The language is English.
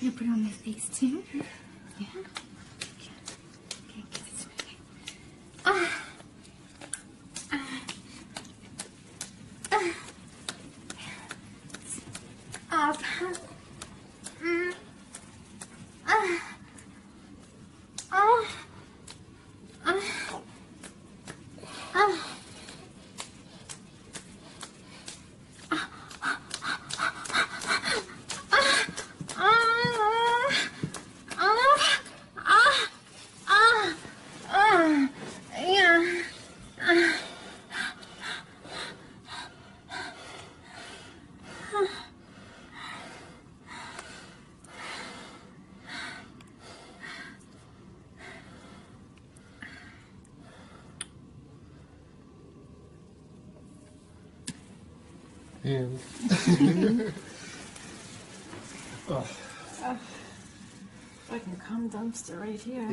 Gonna put it on my face too. Yeah. Okay. Okay, get this way. Ah. Ah. Ah. Mm. Ah. Ah. And Fucking cum dumpster right here.